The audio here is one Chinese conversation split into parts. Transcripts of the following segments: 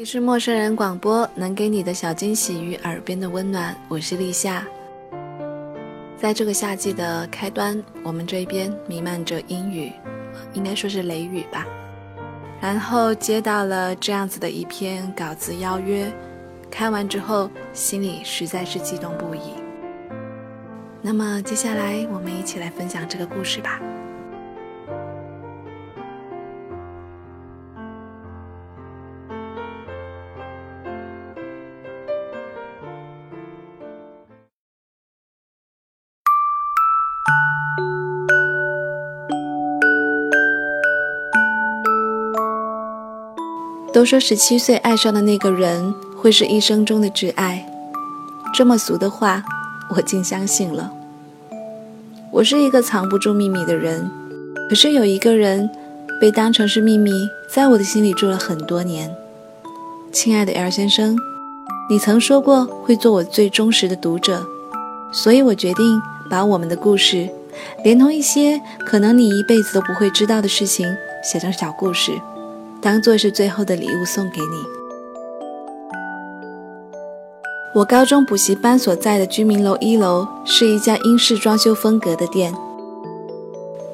你是陌生人广播，能给你的小惊喜与耳边的温暖。我是立夏。在这个夏季的开端，我们这边弥漫着阴雨，应该说是雷雨吧。然后接到了这样子的一篇稿子邀约，看完之后心里实在是激动不已。那么接下来我们一起来分享这个故事吧。都说十七岁爱上的那个人会是一生中的挚爱，这么俗的话，我竟相信了。我是一个藏不住秘密的人，可是有一个人被当成是秘密，在我的心里住了很多年。亲爱的 L 先生，你曾说过会做我最忠实的读者，所以我决定把我们的故事，连同一些可能你一辈子都不会知道的事情，写成小故事。当做是最后的礼物送给你。我高中补习班所在的居民楼一楼是一家英式装修风格的店。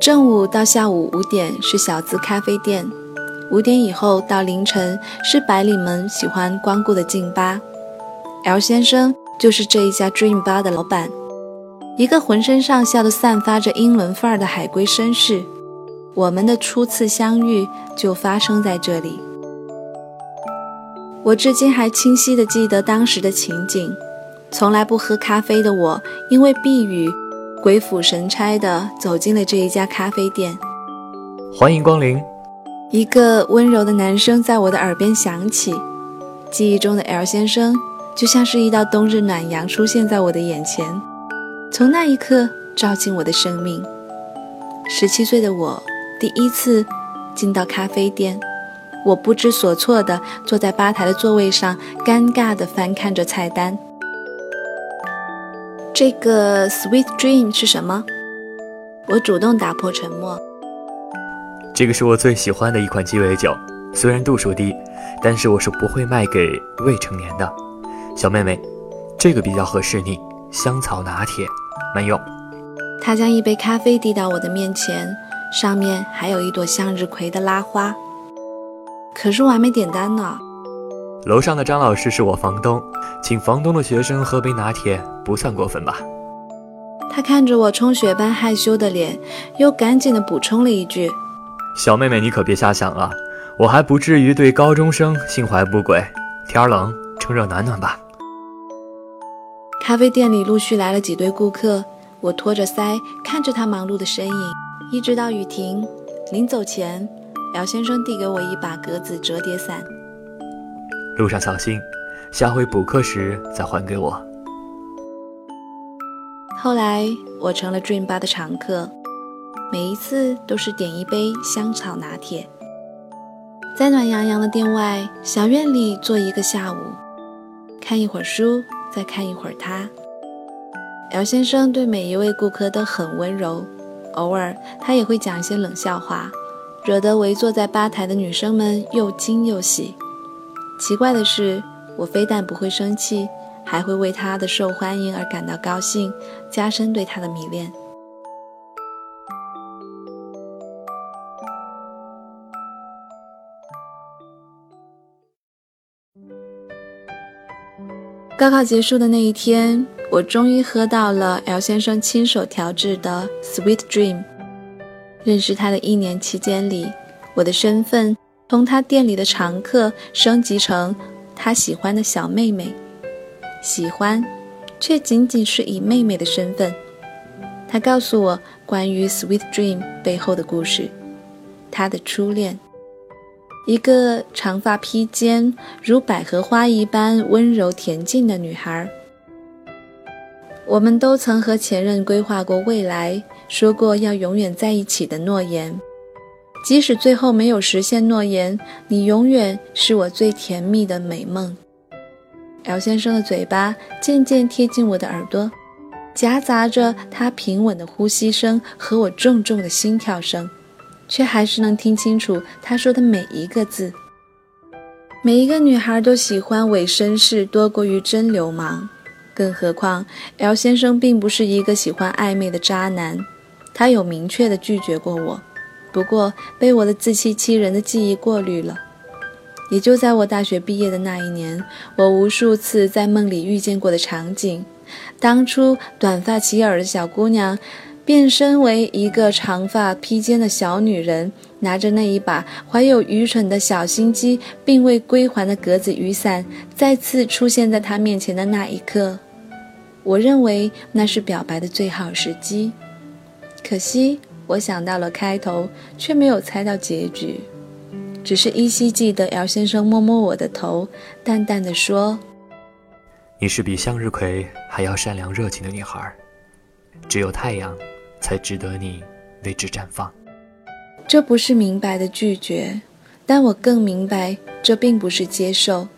正午到下午五点是小资咖啡店，五点以后到凌晨是白领们喜欢光顾的劲吧。L 先生就是这一家 Dream Bar 的老板，一个浑身上下都散发着英伦范儿的海归绅士。我们的初次相遇就发生在这里。我至今还清晰地记得当时的情景。从来不喝咖啡的我，因为避雨，鬼斧神差地走进了这一家咖啡店。欢迎光临。一个温柔的男声在我的耳边响起。记忆中的 L 先生，就像是一道冬日暖阳出现在我的眼前，从那一刻照进我的生命。十七岁的我。第一次进到咖啡店，我不知所措地坐在吧台的座位上，尴尬地翻看着菜单。这个 Sweet Dream 是什么？我主动打破沉默。这个是我最喜欢的一款鸡尾酒，虽然度数低，但是我是不会卖给未成年的。小妹妹，这个比较合适你，香草拿铁，慢用。他将一杯咖啡递到我的面前。上面还有一朵向日葵的拉花，可是我还没点单呢。楼上的张老师是我房东，请房东的学生喝杯拿铁不算过分吧？他看着我充血般害羞的脸，又赶紧的补充了一句：“小妹妹，你可别瞎想了，我还不至于对高中生心怀不轨。天冷，趁热暖暖吧。”咖啡店里陆续来了几对顾客，我托着腮看着他忙碌的身影。一直到雨停，临走前，姚先生递给我一把格子折叠伞。路上小心，下回补课时再还给我。后来我成了 Dream 吧的常客，每一次都是点一杯香草拿铁，在暖洋洋的店外小院里坐一个下午，看一会儿书，再看一会儿他。姚先生对每一位顾客都很温柔。偶尔，他也会讲一些冷笑话，惹得围坐在吧台的女生们又惊又喜。奇怪的是，我非但不会生气，还会为他的受欢迎而感到高兴，加深对他的迷恋。高考结束的那一天。我终于喝到了 L 先生亲手调制的 Sweet Dream。认识他的一年期间里，我的身份从他店里的常客升级成他喜欢的小妹妹，喜欢，却仅仅是以妹妹的身份。他告诉我关于 Sweet Dream 背后的故事，他的初恋，一个长发披肩、如百合花一般温柔恬静的女孩。我们都曾和前任规划过未来，说过要永远在一起的诺言。即使最后没有实现诺言，你永远是我最甜蜜的美梦。L 先生的嘴巴渐渐贴近我的耳朵，夹杂着他平稳的呼吸声和我重重的心跳声，却还是能听清楚他说的每一个字。每一个女孩都喜欢伪绅士多过于真流氓。更何况，L 先生并不是一个喜欢暧昧的渣男，他有明确的拒绝过我，不过被我的自欺欺人的记忆过滤了。也就在我大学毕业的那一年，我无数次在梦里遇见过的场景：当初短发齐耳的小姑娘，变身为一个长发披肩的小女人，拿着那一把怀有愚蠢的小心机并未归还的格子雨伞，再次出现在她面前的那一刻。我认为那是表白的最好时机，可惜我想到了开头，却没有猜到结局。只是依稀记得姚先生摸摸我的头，淡淡的说：“你是比向日葵还要善良热情的女孩，只有太阳，才值得你为之绽放。”这不是明白的拒绝，但我更明白，这并不是接受。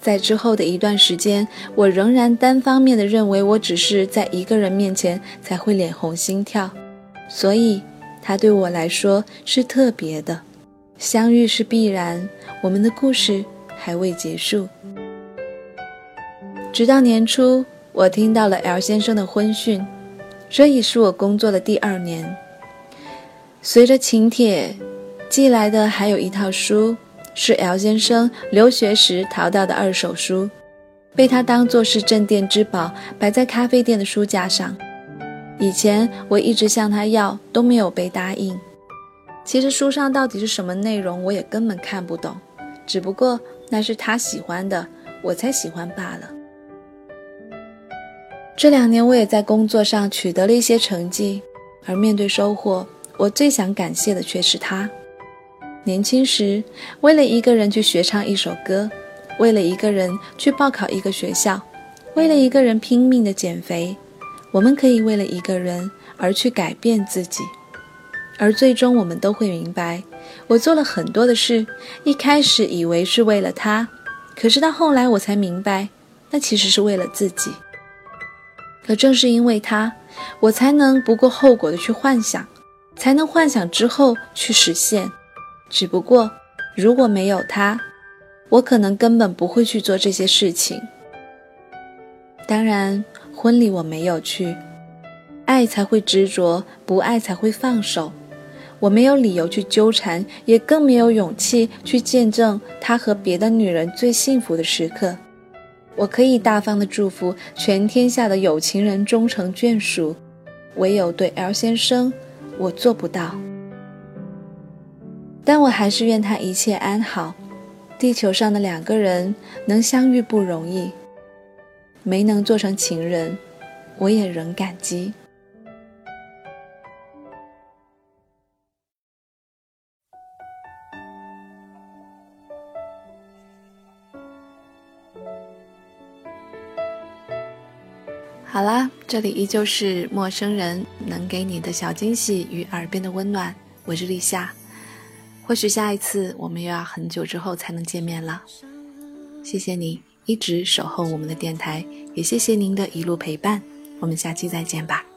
在之后的一段时间，我仍然单方面的认为，我只是在一个人面前才会脸红心跳，所以他对我来说是特别的。相遇是必然，我们的故事还未结束。直到年初，我听到了 L 先生的婚讯，这已是我工作的第二年。随着请帖寄来的，还有一套书。是 L 先生留学时淘到的二手书，被他当作是镇店之宝，摆在咖啡店的书架上。以前我一直向他要，都没有被答应。其实书上到底是什么内容，我也根本看不懂，只不过那是他喜欢的，我才喜欢罢了。这两年我也在工作上取得了一些成绩，而面对收获，我最想感谢的却是他。年轻时，为了一个人去学唱一首歌，为了一个人去报考一个学校，为了一个人拼命的减肥，我们可以为了一个人而去改变自己，而最终我们都会明白，我做了很多的事，一开始以为是为了他，可是到后来我才明白，那其实是为了自己。可正是因为他，我才能不顾后果的去幻想，才能幻想之后去实现。只不过，如果没有他，我可能根本不会去做这些事情。当然，婚礼我没有去，爱才会执着，不爱才会放手。我没有理由去纠缠，也更没有勇气去见证他和别的女人最幸福的时刻。我可以大方的祝福全天下的有情人终成眷属，唯有对 L 先生，我做不到。但我还是愿他一切安好。地球上的两个人能相遇不容易，没能做成情人，我也仍感激。好啦，这里依旧是陌生人能给你的小惊喜与耳边的温暖，我是立夏。或许下一次我们又要很久之后才能见面了。谢谢你一直守候我们的电台，也谢谢您的一路陪伴。我们下期再见吧。